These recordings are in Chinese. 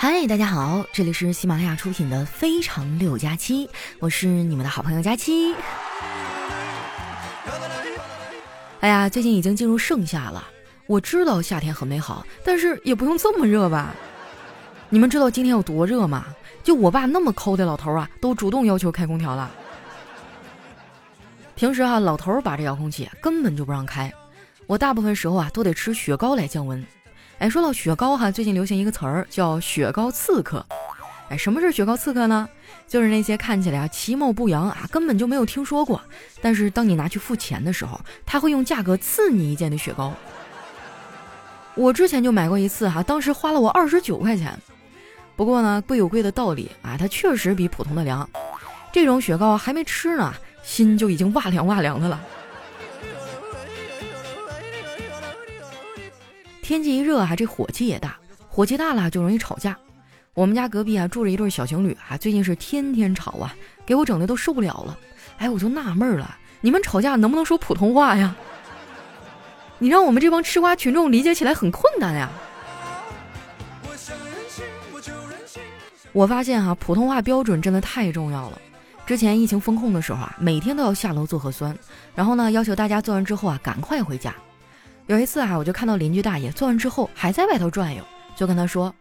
嗨，大家好，这里是喜马拉雅出品的《非常六加七》，我是你们的好朋友佳期。哎呀，最近已经进入盛夏了，我知道夏天很美好，但是也不用这么热吧？你们知道今天有多热吗？就我爸那么抠的老头啊，都主动要求开空调了。平时啊，老头把这遥控器根本就不让开，我大部分时候啊都得吃雪糕来降温。哎，说到雪糕哈，最近流行一个词儿叫“雪糕刺客”。哎，什么是雪糕刺客呢？就是那些看起来啊其貌不扬啊，根本就没有听说过，但是当你拿去付钱的时候，他会用价格刺你一件的雪糕。我之前就买过一次哈，当时花了我二十九块钱。不过呢，贵有贵的道理啊，它确实比普通的凉。这种雪糕还没吃呢，心就已经哇凉哇凉的了。天气一热啊，这火气也大，火气大了就容易吵架。我们家隔壁啊住着一对小情侣啊，最近是天天吵啊，给我整的都受不了了。哎，我就纳闷了，你们吵架能不能说普通话呀？你让我们这帮吃瓜群众理解起来很困难呀。我发现哈，普通话标准真的太重要了。之前疫情封控的时候啊，每天都要下楼做核酸，然后呢要求大家做完之后啊赶快回家。有一次啊，我就看到邻居大爷做完之后还在外头转悠，就跟他说：“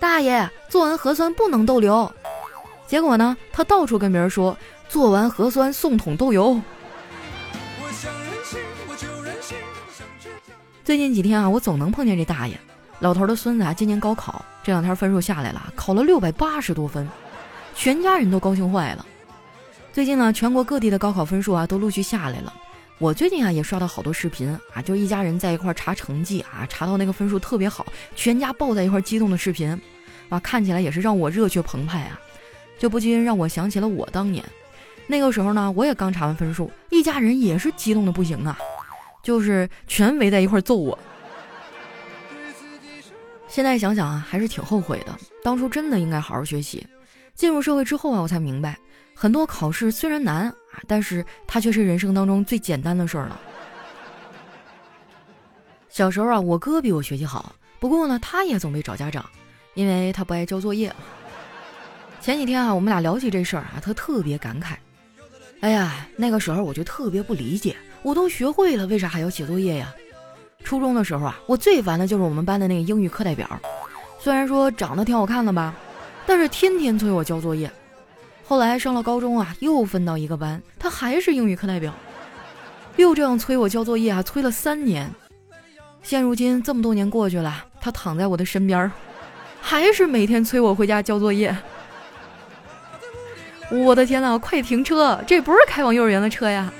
大爷，做完核酸不能逗留。”结果呢，他到处跟别人说：“做完核酸送桶豆油。”最近几天啊，我总能碰见这大爷。老头的孙子啊，今年高考这两天分数下来了，考了六百八十多分，全家人都高兴坏了。最近呢，全国各地的高考分数啊都陆续下来了。我最近啊也刷到好多视频啊，就一家人在一块查成绩啊，查到那个分数特别好，全家抱在一块激动的视频，哇，看起来也是让我热血澎湃啊，就不禁让我想起了我当年，那个时候呢，我也刚查完分数，一家人也是激动的不行啊，就是全围在一块揍我。现在想想啊，还是挺后悔的，当初真的应该好好学习。进入社会之后啊，我才明白。很多考试虽然难，但是它却是人生当中最简单的事儿了。小时候啊，我哥比我学习好，不过呢，他也总被找家长，因为他不爱交作业。前几天啊，我们俩聊起这事儿啊，他特别感慨：“哎呀，那个时候我就特别不理解，我都学会了，为啥还要写作业呀？”初中的时候啊，我最烦的就是我们班的那个英语课代表，虽然说长得挺好看的吧，但是天天催我交作业。后来上了高中啊，又分到一个班，他还是英语课代表，又这样催我交作业啊，催了三年。现如今这么多年过去了，他躺在我的身边，还是每天催我回家交作业。我的天呐，快停车！这不是开往幼儿园的车呀！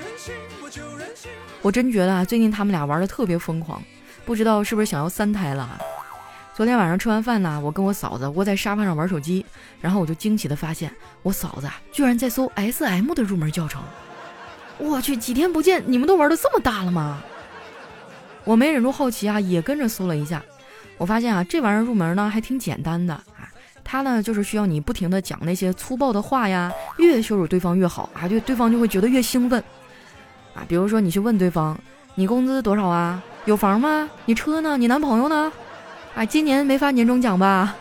我真觉得啊，最近他们俩玩的特别疯狂，不知道是不是想要三胎了。昨天晚上吃完饭呢，我跟我嫂子窝在沙发上玩手机，然后我就惊奇的发现，我嫂子居然在搜 S M 的入门教程。我去，几天不见，你们都玩的这么大了吗？我没忍住好奇啊，也跟着搜了一下。我发现啊，这玩意儿入门呢还挺简单的啊，它呢就是需要你不停的讲那些粗暴的话呀，越羞辱对方越好啊，就对方就会觉得越兴奋啊。比如说你去问对方，你工资多少啊？有房吗？你车呢？你男朋友呢？啊，今年没发年终奖吧？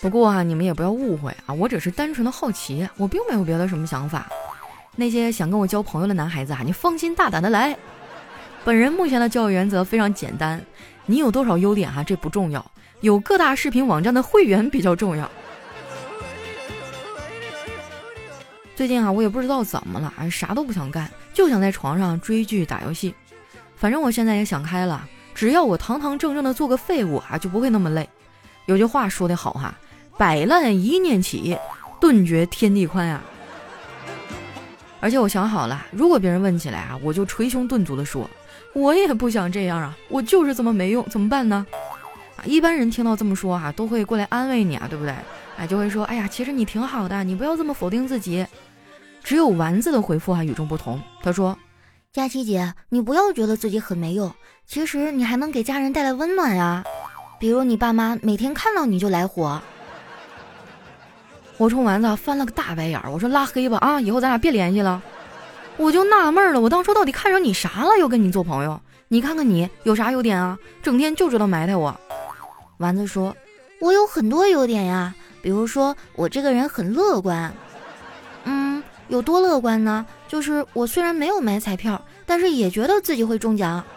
不过啊，你们也不要误会啊，我只是单纯的好奇，我并没有别的什么想法。那些想跟我交朋友的男孩子啊，你放心大胆的来。本人目前的教育原则非常简单，你有多少优点哈，这不重要，有各大视频网站的会员比较重要。最近啊，我也不知道怎么了，啊，啥都不想干，就想在床上追剧打游戏。反正我现在也想开了，只要我堂堂正正的做个废物啊，就不会那么累。有句话说得好哈，百烂一念起，顿觉天地宽啊。而且我想好了，如果别人问起来啊，我就捶胸顿足的说，我也不想这样啊，我就是这么没用，怎么办呢？啊，一般人听到这么说哈，都会过来安慰你啊，对不对？哎，就会说，哎呀，其实你挺好的，你不要这么否定自己。只有丸子的回复啊与众不同，他说。佳琪姐，你不要觉得自己很没用，其实你还能给家人带来温暖呀。比如你爸妈每天看到你就来火。我冲丸子翻了个大白眼儿，我说拉黑吧啊，以后咱俩别联系了。我就纳闷了，我当初到底看上你啥了，要跟你做朋友？你看看你有啥优点啊？整天就知道埋汰我。丸子说：“我有很多优点呀，比如说我这个人很乐观。有多乐观呢？就是我虽然没有买彩票，但是也觉得自己会中奖。”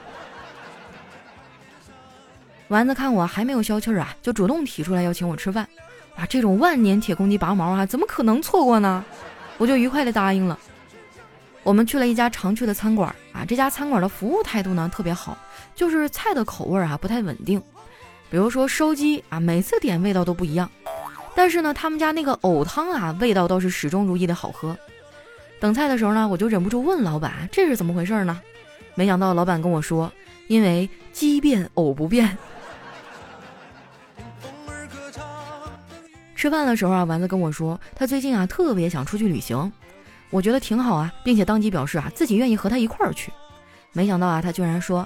丸子看我还没有消气儿啊，就主动提出来要请我吃饭。啊，这种万年铁公鸡拔毛啊，怎么可能错过呢？我就愉快的答应了。我们去了一家常去的餐馆啊，这家餐馆的服务态度呢特别好，就是菜的口味啊不太稳定。比如说烧鸡啊，每次点味道都不一样。但是呢，他们家那个藕汤啊，味道倒是始终如一的好喝。等菜的时候呢，我就忍不住问老板这是怎么回事呢？没想到老板跟我说，因为鸡变藕不变。吃饭的时候啊，丸子跟我说，他最近啊特别想出去旅行，我觉得挺好啊，并且当即表示啊自己愿意和他一块儿去。没想到啊，他居然说：“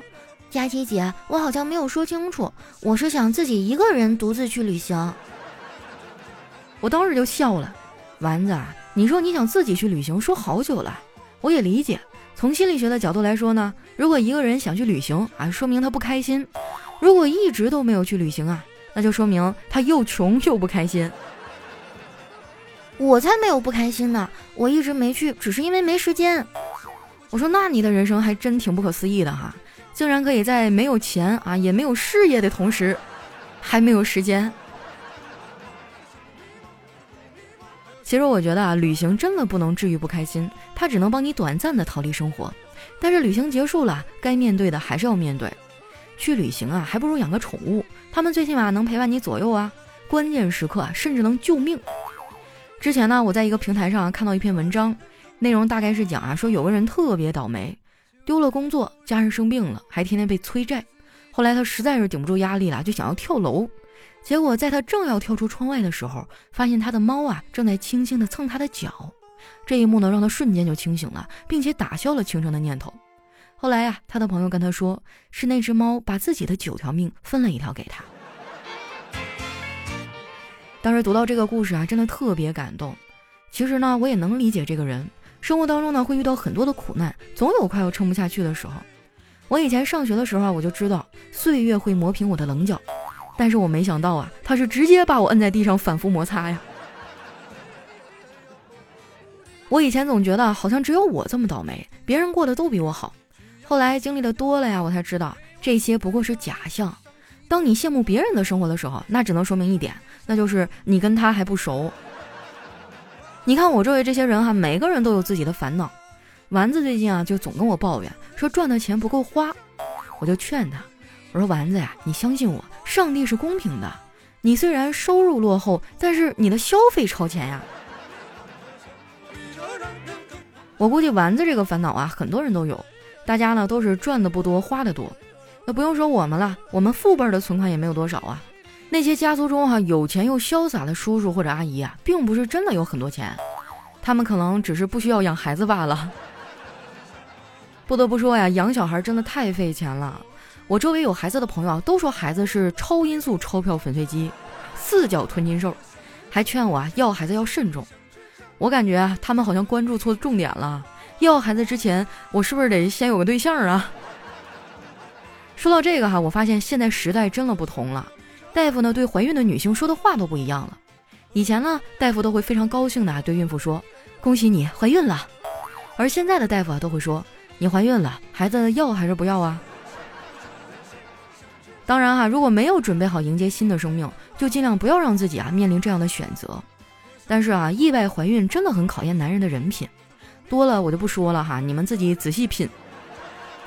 佳琪姐，我好像没有说清楚，我是想自己一个人独自去旅行。”我当时就笑了，丸子啊，你说你想自己去旅行，说好久了，我也理解。从心理学的角度来说呢，如果一个人想去旅行啊，说明他不开心；如果一直都没有去旅行啊。那就说明他又穷又不开心。我才没有不开心呢，我一直没去，只是因为没时间。我说，那你的人生还真挺不可思议的哈，竟然可以在没有钱啊，也没有事业的同时，还没有时间。其实我觉得啊，旅行真的不能治愈不开心，它只能帮你短暂的逃离生活，但是旅行结束了，该面对的还是要面对。去旅行啊，还不如养个宠物。他们最起码能陪伴你左右啊，关键时刻啊，甚至能救命。之前呢，我在一个平台上看到一篇文章，内容大概是讲啊，说有个人特别倒霉，丢了工作，家人生病了，还天天被催债。后来他实在是顶不住压力了，就想要跳楼。结果在他正要跳出窗外的时候，发现他的猫啊正在轻轻地蹭他的脚。这一幕呢，让他瞬间就清醒了，并且打消了轻生的念头。后来呀，他的朋友跟他说，是那只猫把自己的九条命分了一条给他。当时读到这个故事啊，真的特别感动。其实呢，我也能理解这个人，生活当中呢会遇到很多的苦难，总有快要撑不下去的时候。我以前上学的时候，我就知道岁月会磨平我的棱角，但是我没想到啊，他是直接把我摁在地上反复摩擦呀。我以前总觉得好像只有我这么倒霉，别人过得都比我好。后来经历的多了呀，我才知道这些不过是假象。当你羡慕别人的生活的时候，那只能说明一点，那就是你跟他还不熟。你看我周围这些人哈，每个人都有自己的烦恼。丸子最近啊，就总跟我抱怨说赚的钱不够花，我就劝他，我说丸子呀，你相信我，上帝是公平的。你虽然收入落后，但是你的消费超前呀。我估计丸子这个烦恼啊，很多人都有。大家呢都是赚的不多，花的多，那不用说我们了，我们父辈的存款也没有多少啊。那些家族中哈有钱又潇洒的叔叔或者阿姨啊，并不是真的有很多钱，他们可能只是不需要养孩子罢了。不得不说呀，养小孩真的太费钱了。我周围有孩子的朋友啊都说孩子是超音速钞票粉碎机，四脚吞金兽，还劝我啊要孩子要慎重。我感觉他们好像关注错重点了。要孩子之前，我是不是得先有个对象啊？说到这个哈，我发现现在时代真的不同了。大夫呢，对怀孕的女性说的话都不一样了。以前呢，大夫都会非常高兴的对孕妇说：“恭喜你怀孕了。”而现在的大夫啊，都会说：“你怀孕了，孩子要还是不要啊？”当然哈，如果没有准备好迎接新的生命，就尽量不要让自己啊面临这样的选择。但是啊，意外怀孕真的很考验男人的人品。多了我就不说了哈，你们自己仔细品。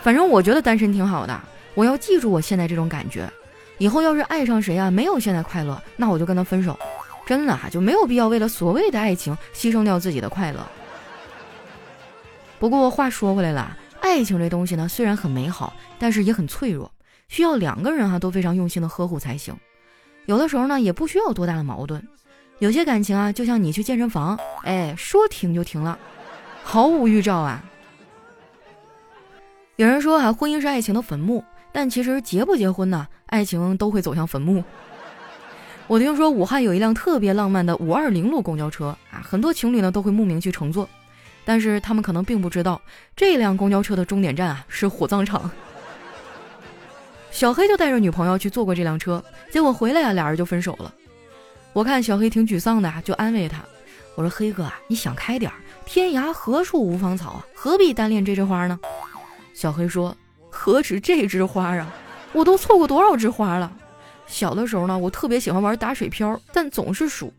反正我觉得单身挺好的，我要记住我现在这种感觉。以后要是爱上谁啊，没有现在快乐，那我就跟他分手。真的哈，就没有必要为了所谓的爱情牺牲掉自己的快乐。不过话说回来了，爱情这东西呢，虽然很美好，但是也很脆弱，需要两个人哈都非常用心的呵护才行。有的时候呢，也不需要多大的矛盾。有些感情啊，就像你去健身房，哎，说停就停了。毫无预兆啊！有人说啊，婚姻是爱情的坟墓，但其实结不结婚呢，爱情都会走向坟墓。我听说武汉有一辆特别浪漫的五二零路公交车啊，很多情侣呢都会慕名去乘坐，但是他们可能并不知道，这辆公交车的终点站啊是火葬场。小黑就带着女朋友去坐过这辆车，结果回来呀，俩人就分手了。我看小黑挺沮丧的，就安慰他，我说：“黑哥啊，你想开点，天涯何处无芳草啊，何必单恋这枝花呢？”小黑说：“何止这枝花啊，我都错过多少枝花了。小的时候呢，我特别喜欢玩打水漂，但总是输。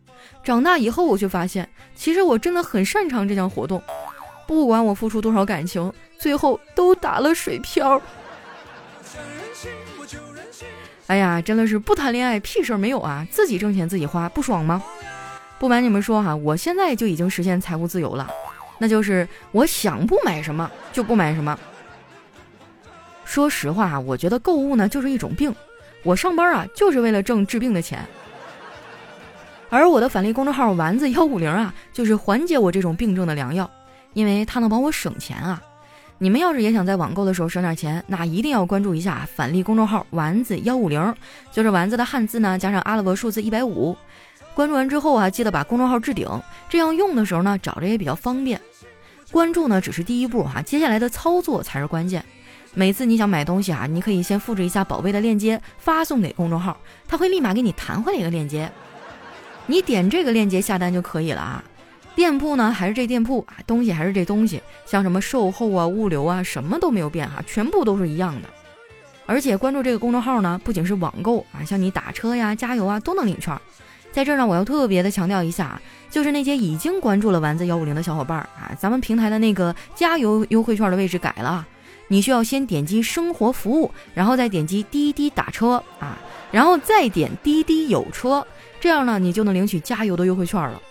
长大以后，我却发现，其实我真的很擅长这项活动。不管我付出多少感情，最后都打了水漂。”哎呀，真的是不谈恋爱屁事儿没有啊！自己挣钱自己花，不爽吗？不瞒你们说哈，我现在就已经实现财务自由了，那就是我想不买什么就不买什么。说实话，我觉得购物呢就是一种病，我上班啊就是为了挣治病的钱，而我的返利公众号丸子幺五零啊，就是缓解我这种病症的良药，因为它能帮我省钱啊。你们要是也想在网购的时候省点钱，那一定要关注一下返利公众号丸子幺五零，就是丸子的汉字呢加上阿拉伯数字一百五。关注完之后啊，记得把公众号置顶，这样用的时候呢找着也比较方便。关注呢只是第一步哈，接下来的操作才是关键。每次你想买东西啊，你可以先复制一下宝贝的链接发送给公众号，他会立马给你弹回来一个链接，你点这个链接下单就可以了啊。店铺呢还是这店铺啊，东西还是这东西，像什么售后啊、物流啊，什么都没有变哈，全部都是一样的。而且关注这个公众号呢，不仅是网购啊，像你打车呀、加油啊都能领券。在这儿呢，我要特别的强调一下啊，就是那些已经关注了丸子幺五零的小伙伴啊，咱们平台的那个加油优惠券的位置改了，你需要先点击生活服务，然后再点击滴滴打车啊，然后再点滴滴有车，这样呢，你就能领取加油的优惠券了。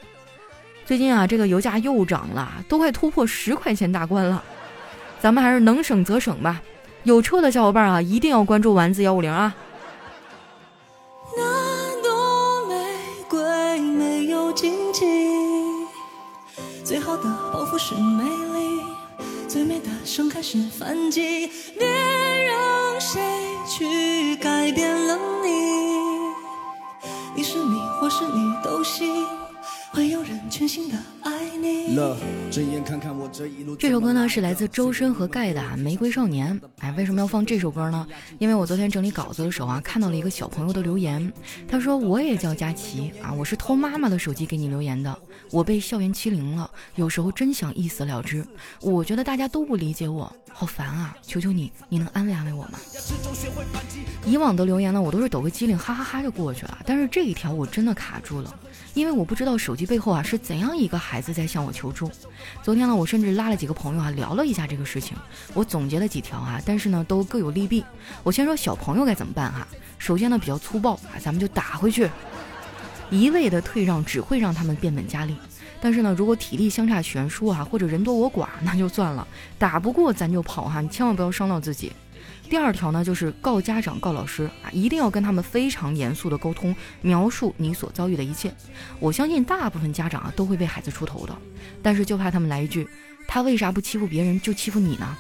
最近啊，这个油价又涨了，都快突破十块钱大关了。咱们还是能省则省吧。有车的小伙伴啊，一定要关注丸子幺五零啊。那朵玫瑰没有荆棘，最好的报复是美丽，最美的盛开是反击。别你。这首歌呢是来自周深和盖的《玫瑰少年》。哎，为什么要放这首歌呢？因为我昨天整理稿子的时候啊，看到了一个小朋友的留言。他说：“我也叫佳琪啊，我是偷妈妈的手机给你留言的。我被校园欺凌了，有时候真想一死了之。我觉得大家都不理解我，好烦啊！求求你，你能安慰安慰我吗？”以往的留言呢，我都是抖个机灵，哈哈哈就过去了。但是这一条我真的卡住了。因为我不知道手机背后啊是怎样一个孩子在向我求助。昨天呢，我甚至拉了几个朋友啊聊了一下这个事情，我总结了几条啊，但是呢都各有利弊。我先说小朋友该怎么办哈。首先呢比较粗暴啊，咱们就打回去，一味的退让只会让他们变本加厉。但是呢，如果体力相差悬殊啊，或者人多我寡，那就算了，打不过咱就跑哈，你千万不要伤到自己。第二条呢，就是告家长、告老师啊，一定要跟他们非常严肃的沟通，描述你所遭遇的一切。我相信大部分家长啊都会为孩子出头的，但是就怕他们来一句，他为啥不欺负别人就欺负你呢？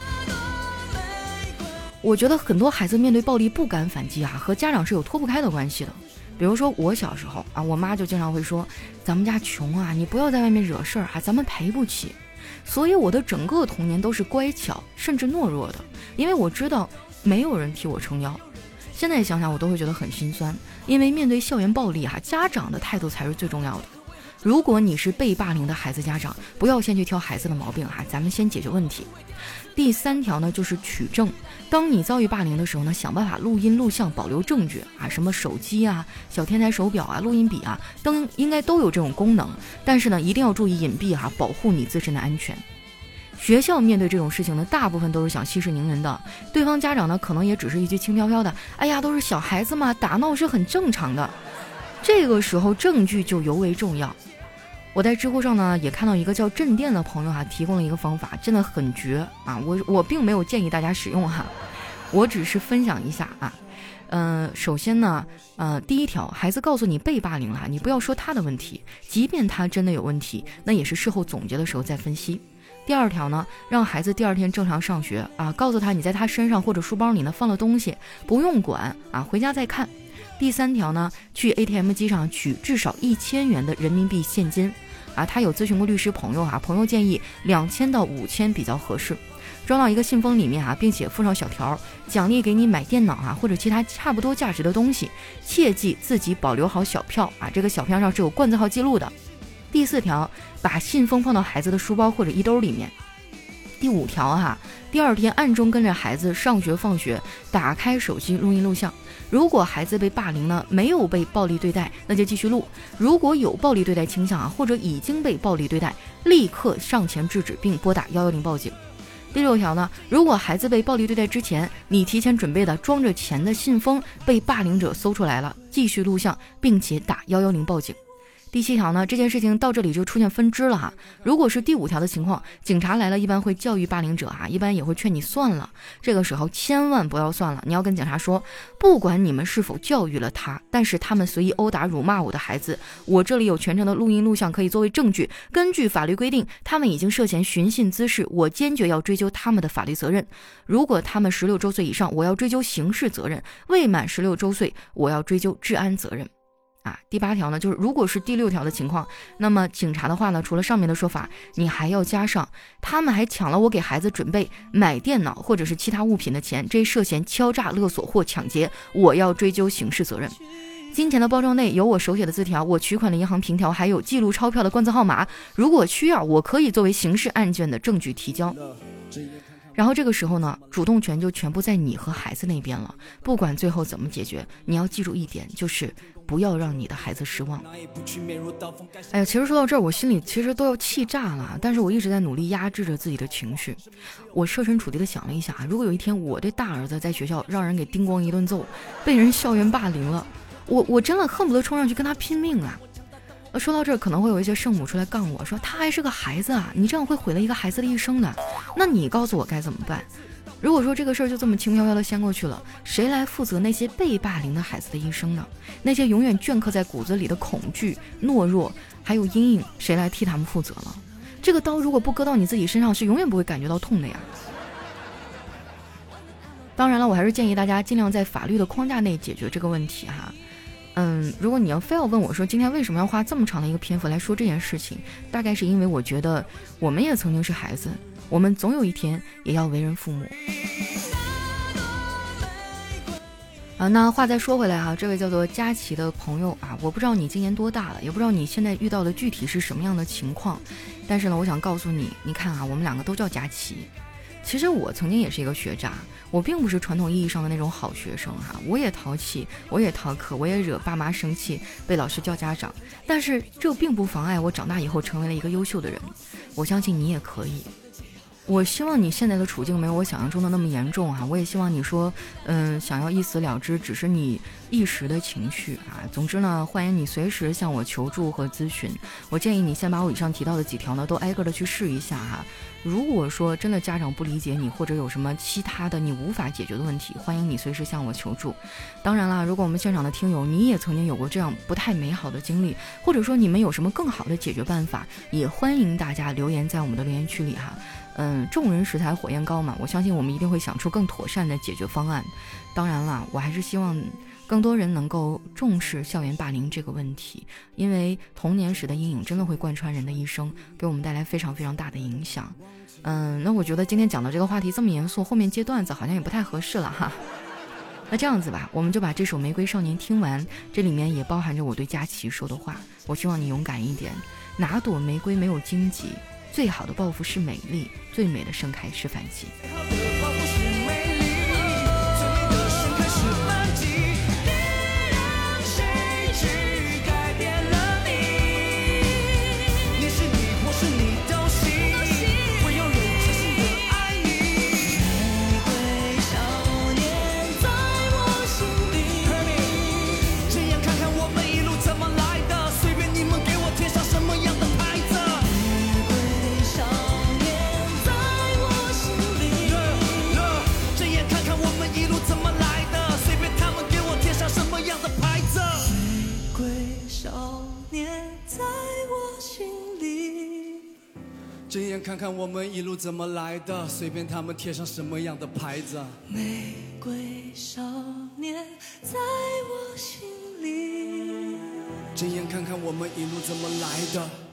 我觉得很多孩子面对暴力不敢反击啊，和家长是有脱不开的关系的。比如说我小时候啊，我妈就经常会说，咱们家穷啊，你不要在外面惹事儿啊，咱们赔不起。所以我的整个童年都是乖巧甚至懦弱的，因为我知道。没有人替我撑腰，现在想想我都会觉得很心酸。因为面对校园暴力哈，家长的态度才是最重要的。如果你是被霸凌的孩子家长，不要先去挑孩子的毛病哈，咱们先解决问题。第三条呢，就是取证。当你遭遇霸凌的时候呢，想办法录音录像，保留证据啊，什么手机啊、小天才手表啊、录音笔啊，都应该都有这种功能。但是呢，一定要注意隐蔽哈，保护你自身的安全。学校面对这种事情呢，大部分都是想息事宁人的。对方家长呢，可能也只是一句轻飘飘的：“哎呀，都是小孩子嘛，打闹是很正常的。”这个时候证据就尤为重要。我在知乎上呢，也看到一个叫镇店的朋友哈，提供了一个方法，真的很绝啊！我我并没有建议大家使用哈，我只是分享一下啊。嗯，首先呢，呃，第一条，孩子告诉你被霸凌了，你不要说他的问题，即便他真的有问题，那也是事后总结的时候再分析。第二条呢，让孩子第二天正常上学啊，告诉他你在他身上或者书包里呢放了东西，不用管啊，回家再看。第三条呢，去 ATM 机上取至少一千元的人民币现金啊，他有咨询过律师朋友啊，朋友建议两千到五千比较合适。装到一个信封里面啊，并且附上小条，奖励给你买电脑啊或者其他差不多价值的东西。切记自己保留好小票啊，这个小票上是有冠字号记录的。第四条，把信封放到孩子的书包或者衣兜里面。第五条哈，第二天暗中跟着孩子上学放学，打开手机录音录像。如果孩子被霸凌呢，没有被暴力对待，那就继续录；如果有暴力对待倾向啊，或者已经被暴力对待，立刻上前制止并拨打幺幺零报警。第六条呢，如果孩子被暴力对待之前，你提前准备的装着钱的信封被霸凌者搜出来了，继续录像，并且打幺幺零报警。第七条呢，这件事情到这里就出现分支了哈。如果是第五条的情况，警察来了，一般会教育霸凌者啊，一般也会劝你算了。这个时候千万不要算了，你要跟警察说，不管你们是否教育了他，但是他们随意殴打、辱骂我的孩子，我这里有全程的录音录像可以作为证据。根据法律规定，他们已经涉嫌寻衅滋事，我坚决要追究他们的法律责任。如果他们十六周岁以上，我要追究刑事责任；未满十六周岁，我要追究治安责任。啊，第八条呢，就是如果是第六条的情况，那么警察的话呢，除了上面的说法，你还要加上，他们还抢了我给孩子准备买电脑或者是其他物品的钱，这涉嫌敲诈勒索或抢劫，我要追究刑事责任。金钱的包装内有我手写的字条，我取款的银行凭条，还有记录钞票的冠字号码，如果需要，我可以作为刑事案件的证据提交。然后这个时候呢，主动权就全部在你和孩子那边了。不管最后怎么解决，你要记住一点，就是不要让你的孩子失望。哎呀，其实说到这儿，我心里其实都要气炸了。但是我一直在努力压制着自己的情绪。我设身处地的想了一下，如果有一天我的大儿子在学校让人给叮咣一顿揍，被人校园霸凌了，我我真的恨不得冲上去跟他拼命啊！说到这儿，可能会有一些圣母出来杠我说他还是个孩子啊，你这样会毁了一个孩子的一生的。那你告诉我该怎么办？如果说这个事儿就这么轻飘飘的掀过去了，谁来负责那些被霸凌的孩子的一生呢？那些永远镌刻在骨子里的恐惧、懦弱还有阴影，谁来替他们负责呢？这个刀如果不割到你自己身上，是永远不会感觉到痛的呀。当然了，我还是建议大家尽量在法律的框架内解决这个问题哈。嗯，如果你要非要问我说今天为什么要花这么长的一个篇幅来说这件事情，大概是因为我觉得我们也曾经是孩子，我们总有一天也要为人父母。啊，那话再说回来哈，这位叫做佳琪的朋友啊，我不知道你今年多大了，也不知道你现在遇到的具体是什么样的情况，但是呢，我想告诉你，你看啊，我们两个都叫佳琪。其实我曾经也是一个学渣，我并不是传统意义上的那种好学生哈，我也淘气，我也逃课，我也惹爸妈生气，被老师叫家长。但是这并不妨碍我长大以后成为了一个优秀的人。我相信你也可以。我希望你现在的处境没有我想象中的那么严重啊！我也希望你说，嗯，想要一死了之，只是你一时的情绪啊。总之呢，欢迎你随时向我求助和咨询。我建议你先把我以上提到的几条呢，都挨个的去试一下哈。如果说真的家长不理解你，或者有什么其他的你无法解决的问题，欢迎你随时向我求助。当然啦，如果我们现场的听友你也曾经有过这样不太美好的经历，或者说你们有什么更好的解决办法，也欢迎大家留言在我们的留言区里哈。嗯，众人拾柴火焰高嘛，我相信我们一定会想出更妥善的解决方案。当然了，我还是希望更多人能够重视校园霸凌这个问题，因为童年时的阴影真的会贯穿人的一生，给我们带来非常非常大的影响。嗯，那我觉得今天讲的这个话题这么严肃，后面接段子好像也不太合适了哈。那这样子吧，我们就把这首《玫瑰少年》听完，这里面也包含着我对佳琪说的话。我希望你勇敢一点，哪朵玫瑰没有荆棘？最好的报复是美丽，最美的盛开是反击。看我们一路怎么来的，随便他们贴上什么样的牌子。玫瑰少年在我心里。睁眼看看我们一路怎么来的。